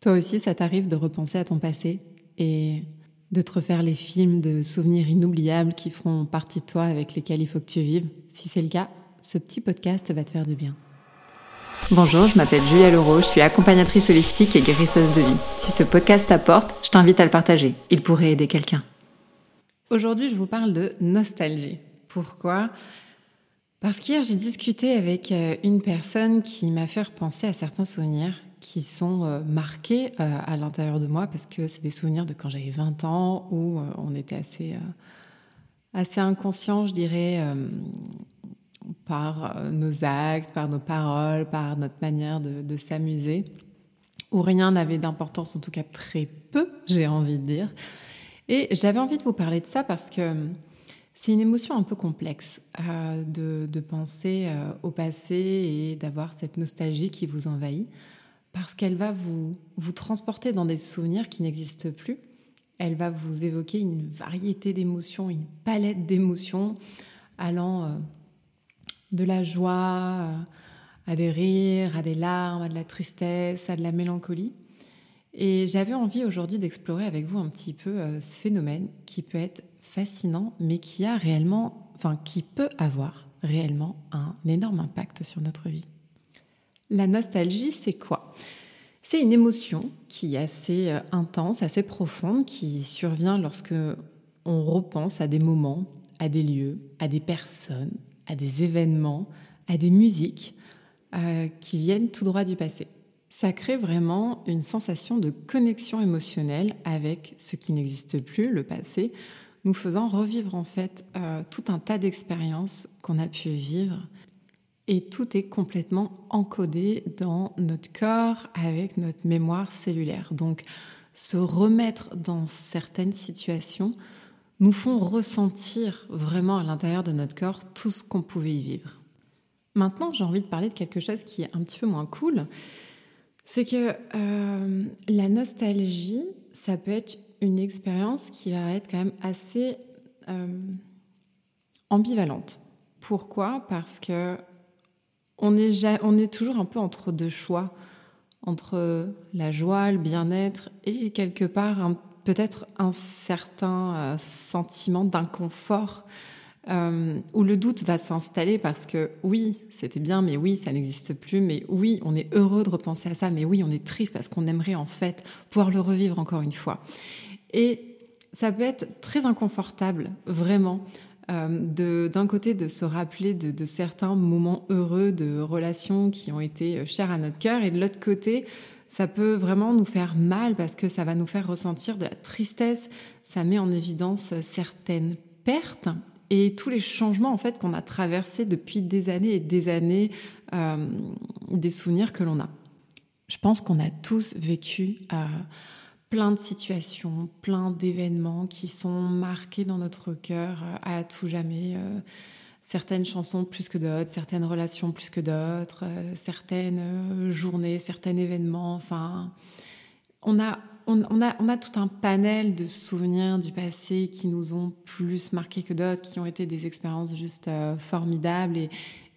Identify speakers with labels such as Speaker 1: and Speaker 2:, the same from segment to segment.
Speaker 1: Toi aussi, ça t'arrive de repenser à ton passé et de te refaire les films de souvenirs inoubliables qui feront partie de toi avec lesquels il faut que tu vives? Si c'est le cas, ce petit podcast va te faire du bien. Bonjour, je m'appelle Julia Leroux, je suis accompagnatrice holistique et guérisseuse de vie. Si ce podcast t'apporte, je t'invite à le partager. Il pourrait aider quelqu'un. Aujourd'hui, je vous parle de nostalgie. Pourquoi? Parce qu'hier, j'ai discuté avec euh, une personne qui m'a fait repenser à certains souvenirs qui sont euh, marqués euh, à l'intérieur de moi parce que c'est des souvenirs de quand j'avais 20 ans où euh, on était assez, assez inconscient, je dirais, par nos actes, par nos paroles, par notre manière de, s'amuser, où rien n'avait d'importance, en tout cas très peu, j'ai envie de dire. Et j'avais envie de vous parler de ça parce que c'est une émotion un peu complexe de, penser au passé et d'avoir cette nostalgie qui vous envahit parce qu'elle va vous, vous transporter dans des souvenirs qui n'existent plus. Elle va vous évoquer une variété d'émotions, une palette d'émotions allant euh, de la joie euh, à des rires, à des larmes, à de la tristesse, à de la mélancolie. Et j'avais envie aujourd'hui d'explorer avec vous un petit peu euh, ce phénomène qui peut être fascinant, mais qui a réellement, enfin, qui peut avoir réellement un énorme impact sur notre vie. La nostalgie, c'est quoi? C'est une émotion qui est assez euh, intense, assez profonde, qui survient lorsque on repense à des moments, à des lieux, à des personnes, à des événements, à des musiques euh, qui viennent tout droit du passé. Ça crée vraiment une sensation de connexion émotionnelle avec ce qui n'existe plus, le passé, nous faisant revivre en fait euh, tout un tas d'expériences qu'on a pu vivre et tout est complètement encodé dans notre corps avec notre mémoire cellulaire. Donc, se remettre dans certaines situations nous font ressentir vraiment à l'intérieur de notre corps tout ce qu'on pouvait y vivre. Maintenant, j'ai envie de parler de quelque chose qui est un petit peu moins cool. C'est que euh, la nostalgie, ça peut être une expérience qui va être quand même assez euh, ambivalente. Pourquoi? Parce que on est, toujours un peu entre deux choix, entre la joie, le bien-être et quelque part peut-être un certain euh, sentiment d'inconfort euh, où le doute va s'installer parce que oui, c'était bien, mais oui, ça n'existe plus, mais oui, on est heureux de repenser à ça, mais oui, on est triste parce qu'on aimerait en fait pouvoir le revivre encore une fois. Et ça peut être très inconfortable, vraiment, euh, d'un côté de se rappeler de, certains moments heureux de relations qui ont été euh, chers à notre cœur, et de l'autre côté, ça peut vraiment nous faire mal parce que ça va nous faire ressentir de la tristesse, ça met en évidence certaines pertes. Et tous les changements en fait qu'on a traversés depuis des années et des années, euh, des souvenirs que l'on a. Je pense qu'on a tous vécu plein de situations, plein d'événements qui sont marqués dans notre cœur euh, à tout jamais. Euh, certaines chansons plus que d'autres, certaines relations plus que d'autres, euh, certaines journées, certains événements. Enfin, on a, on, a, on a tout un panel de souvenirs du passé qui nous ont plus marqués que d'autres, qui ont été des expériences juste formidables et,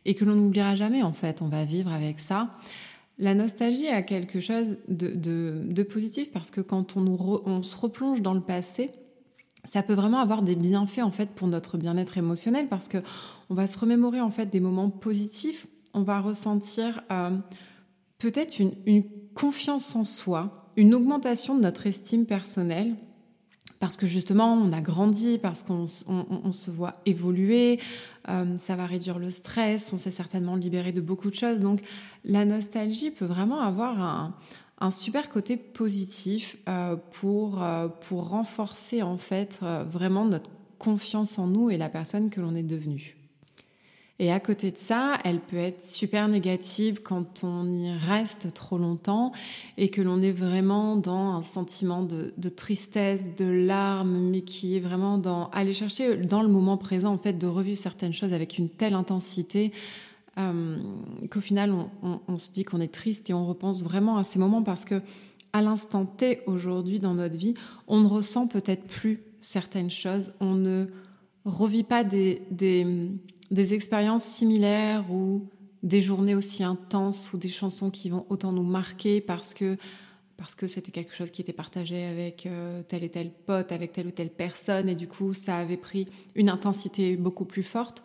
Speaker 1: et que l'on n'oubliera jamais en fait. On va vivre avec ça. La nostalgie a quelque chose de, positif parce que quand on, se replonge dans le passé, ça peut vraiment avoir des bienfaits en fait pour notre bien-être émotionnel parce que on va se remémorer en fait des moments positifs, on va ressentir euh, peut-être une, confiance en soi, une augmentation de notre estime personnelle parce que justement on a grandi, parce qu'on se voit évoluer, euh, ça va réduire le stress, on s'est certainement libéré de beaucoup de choses. Donc la nostalgie peut vraiment avoir un, super côté positif euh, pour, euh, pour renforcer en fait vraiment notre confiance en nous et la personne que l'on est devenue. Et à côté de ça, elle peut être super négative quand on y reste trop longtemps et que l'on est vraiment dans un sentiment de, tristesse, de larmes, mais qui est vraiment dans aller chercher dans le moment présent en fait de revivre certaines choses avec une telle intensité euh, qu'au final on, se dit qu'on est triste et on repense vraiment à ces moments parce que à l'instant T aujourd'hui dans notre vie, on ne ressent peut-être plus certaines choses, on ne revit pas des des expériences similaires ou des journées aussi intenses ou des chansons qui vont autant nous marquer parce que parce que c'était quelque chose qui était partagé avec euh, tel et tel pote, avec telle ou telle personne, et du coup, ça avait pris une intensité beaucoup plus forte.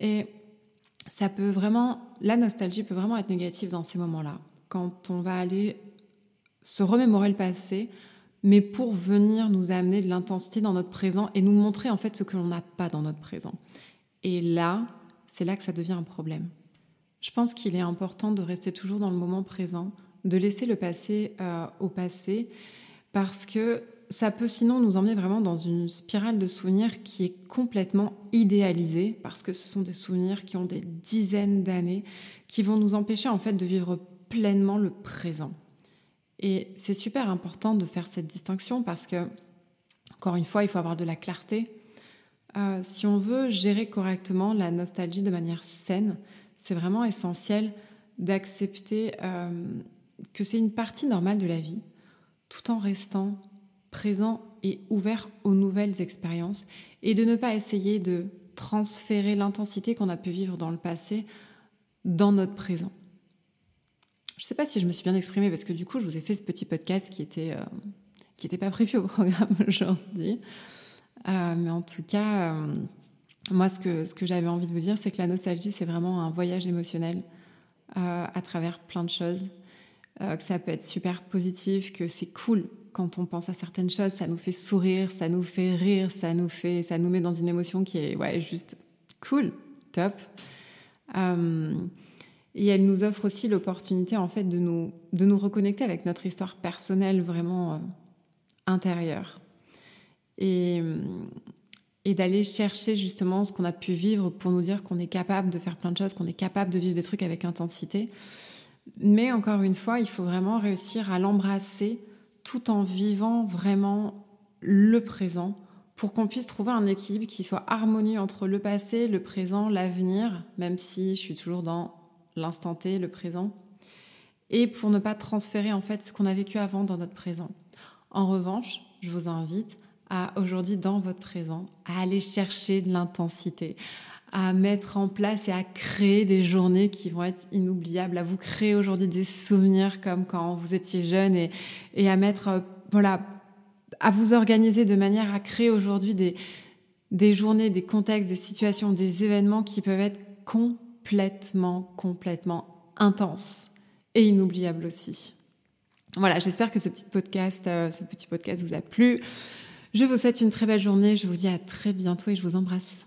Speaker 1: Et ça peut vraiment, la nostalgie peut vraiment être négative dans ces moments-là, quand on va aller se remémorer le passé, mais pour venir nous amener de l'intensité dans notre présent et nous montrer en fait ce que l'on n'a pas dans notre présent. Et là, c'est là que ça devient un problème. Je pense qu'il est important de rester toujours dans le moment présent, de laisser le passé euh, au passé, parce que ça peut sinon nous emmener vraiment dans une spirale de souvenirs qui est complètement idéalisée, parce que ce sont des souvenirs qui ont des dizaines d'années, qui vont nous empêcher en fait de vivre pleinement le présent. Et c'est super important de faire cette distinction parce que, encore une fois, il faut avoir de la clarté. Euh, si on veut gérer correctement la nostalgie de manière saine, c'est vraiment essentiel d'accepter euh, que c'est une partie normale de la vie, tout en restant présent et ouvert aux nouvelles expériences, et de ne pas essayer de transférer l'intensité qu'on a pu vivre dans le passé dans notre présent. Je ne sais pas si je me suis bien exprimée parce que du coup, je vous ai fait ce petit podcast qui était euh, qui n'était pas prévu au programme aujourd'hui. Euh, mais en tout cas, moi, ce que, ce que j'avais envie de vous dire, c'est que la nostalgie, c'est vraiment un voyage émotionnel euh, à travers plein de choses. Euh, que ça peut être super positif, que c'est cool quand on pense à certaines choses, ça nous fait sourire, ça nous fait rire, ça nous fait, ça nous met dans une émotion qui est ouais juste cool, top. Euh, et elle nous offre aussi l'opportunité en fait de nous de nous reconnecter avec notre histoire personnelle vraiment intérieure. Et d'aller chercher justement ce qu'on a pu vivre pour nous dire qu'on est capable de faire plein de choses, qu'on est capable de vivre des trucs avec intensité. Mais encore une fois, il faut vraiment réussir à l'embrasser tout en vivant vraiment le présent pour qu'on puisse trouver un équilibre qui soit harmonieux entre le passé, le présent, l'avenir, même si je suis toujours dans l'instant T, le présent, et pour ne pas transférer en fait ce qu'on a vécu avant dans notre présent. En revanche, je vous invite à aujourd'hui dans votre présent, à aller chercher de l'intensité, à mettre en place et à créer des journées qui vont être inoubliables, à vous créer aujourd'hui des souvenirs comme quand vous étiez jeune et, à mettre, euh, voilà, à vous organiser de manière à créer aujourd'hui des, des journées, des contextes, des situations, des événements qui peuvent être complètement, complètement intenses et inoubliables aussi. Voilà, j'espère que ce petit podcast, euh, ce petit podcast vous a plu. Je vous souhaite une très belle journée. Je vous dis à très bientôt et je vous embrasse.